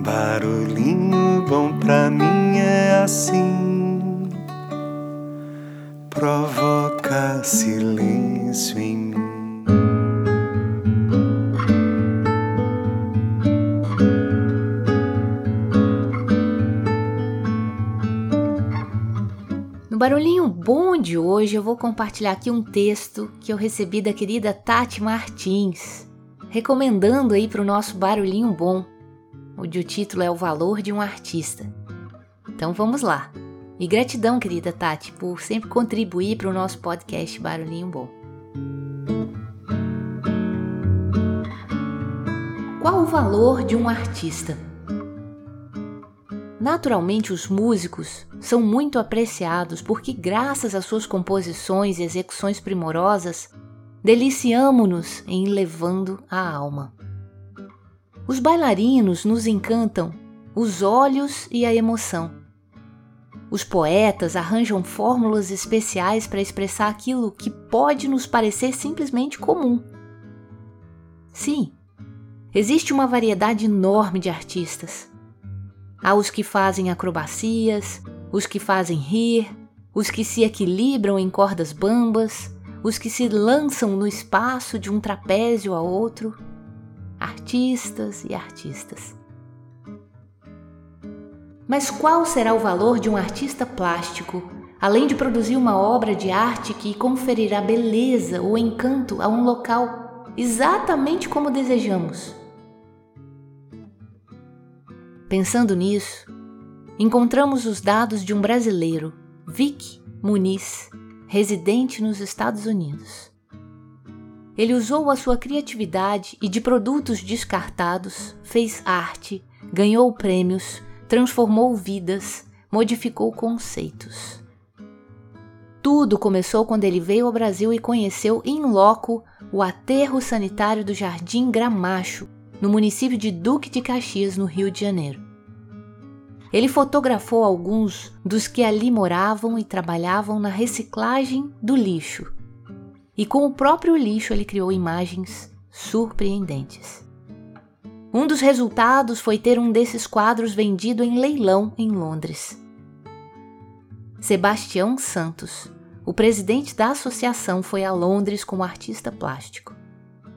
Barulhinho bom pra mim é assim, provoca silêncio em mim. No barulhinho bom de hoje, eu vou compartilhar aqui um texto que eu recebi da querida Tati Martins, recomendando aí para o nosso barulhinho bom, onde o título é O Valor de um Artista. Então vamos lá. E gratidão, querida Tati, por sempre contribuir para o nosso podcast Barulhinho Bom. Qual o valor de um artista? Naturalmente, os músicos são muito apreciados porque, graças às suas composições e execuções primorosas, deliciamo-nos em levando a alma. Os bailarinos nos encantam os olhos e a emoção. Os poetas arranjam fórmulas especiais para expressar aquilo que pode nos parecer simplesmente comum. Sim, existe uma variedade enorme de artistas Há os que fazem acrobacias, os que fazem rir, os que se equilibram em cordas bambas, os que se lançam no espaço de um trapézio a outro. Artistas e artistas. Mas qual será o valor de um artista plástico, além de produzir uma obra de arte que conferirá beleza ou encanto a um local exatamente como desejamos? Pensando nisso, encontramos os dados de um brasileiro, Vic Muniz, residente nos Estados Unidos. Ele usou a sua criatividade e de produtos descartados fez arte, ganhou prêmios, transformou vidas, modificou conceitos. Tudo começou quando ele veio ao Brasil e conheceu em loco o aterro sanitário do Jardim Gramacho, no município de Duque de Caxias, no Rio de Janeiro. Ele fotografou alguns dos que ali moravam e trabalhavam na reciclagem do lixo. E com o próprio lixo ele criou imagens surpreendentes. Um dos resultados foi ter um desses quadros vendido em leilão em Londres. Sebastião Santos, o presidente da associação, foi a Londres como artista plástico.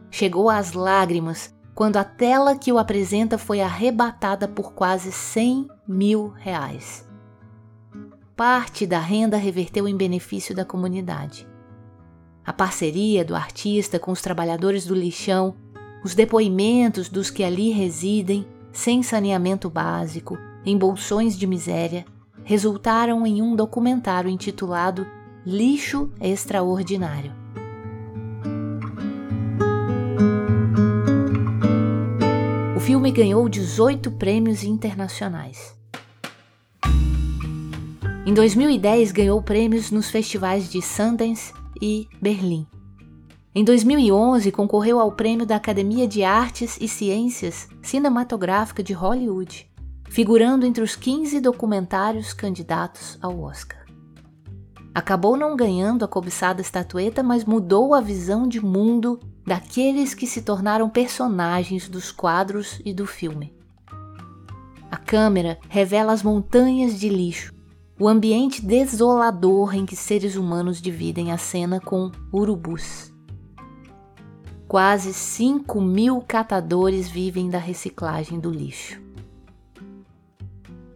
Chegou às lágrimas quando a tela que o apresenta foi arrebatada por quase 100 mil reais. Parte da renda reverteu em benefício da comunidade. A parceria do artista com os trabalhadores do lixão, os depoimentos dos que ali residem, sem saneamento básico, em bolsões de miséria, resultaram em um documentário intitulado Lixo Extraordinário. filme ganhou 18 prêmios internacionais. Em 2010, ganhou prêmios nos festivais de Sundance e Berlim. Em 2011, concorreu ao prêmio da Academia de Artes e Ciências Cinematográfica de Hollywood, figurando entre os 15 documentários candidatos ao Oscar. Acabou não ganhando a cobiçada estatueta, mas mudou a visão de mundo daqueles que se tornaram personagens dos quadros e do filme. A câmera revela as montanhas de lixo, o ambiente desolador em que seres humanos dividem a cena com urubus. Quase 5 mil catadores vivem da reciclagem do lixo.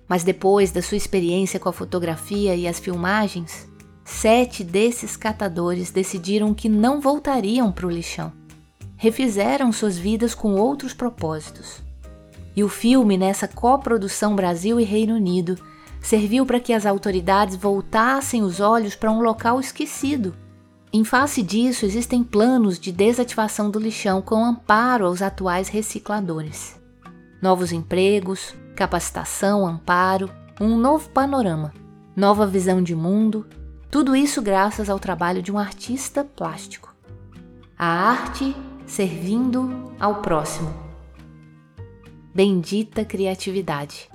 Mas depois da sua experiência com a fotografia e as filmagens, sete desses catadores decidiram que não voltariam para o lixão refizeram suas vidas com outros propósitos. E o filme, nessa coprodução Brasil e Reino Unido, serviu para que as autoridades voltassem os olhos para um local esquecido. Em face disso, existem planos de desativação do lixão com amparo aos atuais recicladores. Novos empregos, capacitação, amparo, um novo panorama, nova visão de mundo, tudo isso graças ao trabalho de um artista plástico. A arte servindo ao próximo. Bendita criatividade.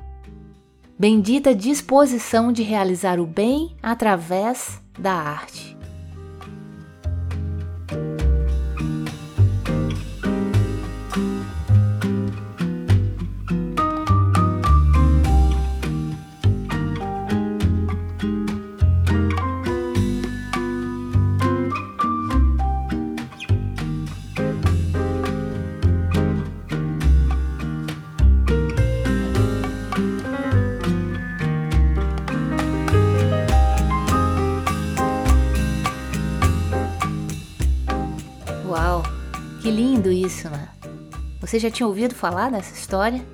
Bendita disposição de realizar o bem através da arte. Isso, né? Você já tinha ouvido falar dessa história?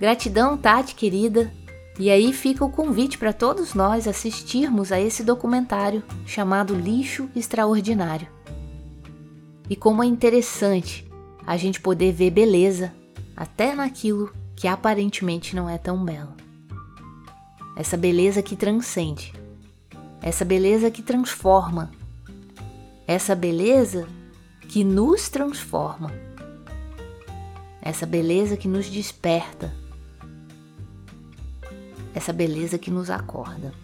Gratidão, Tati querida. E aí fica o convite para todos nós assistirmos a esse documentário chamado Lixo Extraordinário. E como é interessante a gente poder ver beleza até naquilo que aparentemente não é tão belo. Essa beleza que transcende, essa beleza que transforma, essa beleza que nos transforma, essa beleza que nos desperta, essa beleza que nos acorda.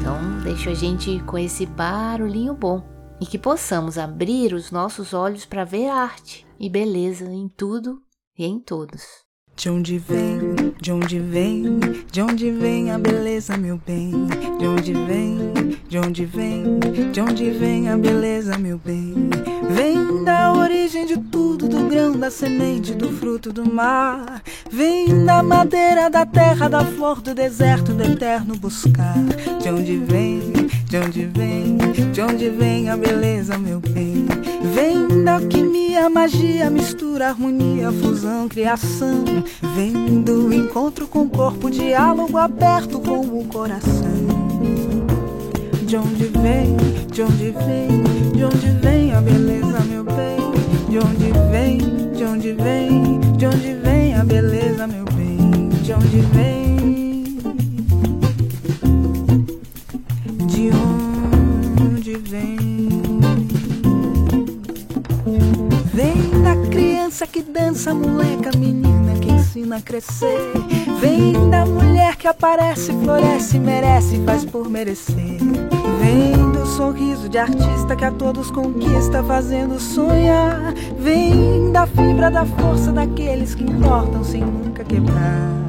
Então, deixa a gente com esse barulhinho bom e que possamos abrir os nossos olhos para ver arte e beleza em tudo e em todos. De onde vem, de onde vem, de onde vem a beleza, meu bem? De onde vem, de onde vem, de onde vem a beleza, meu bem? Vem da origem de tudo, do grão, da semente, do fruto do mar. Vem da madeira, da terra, da flor, do deserto, do eterno buscar. De onde vem, de onde vem, de onde vem a beleza, meu bem? Vem da alquimia, magia, mistura, harmonia, fusão, criação. Vem do encontro com o corpo, diálogo aberto com o coração. De onde vem, de onde vem, de onde vem a beleza, meu bem? De onde vem, de onde vem, de onde vem a beleza, meu bem? De onde vem? Criança moleca, menina que ensina a crescer. Vem da mulher que aparece, floresce, merece, faz por merecer. Vem do sorriso de artista que a todos conquista, fazendo sonhar. Vem da fibra da força daqueles que importam sem nunca quebrar.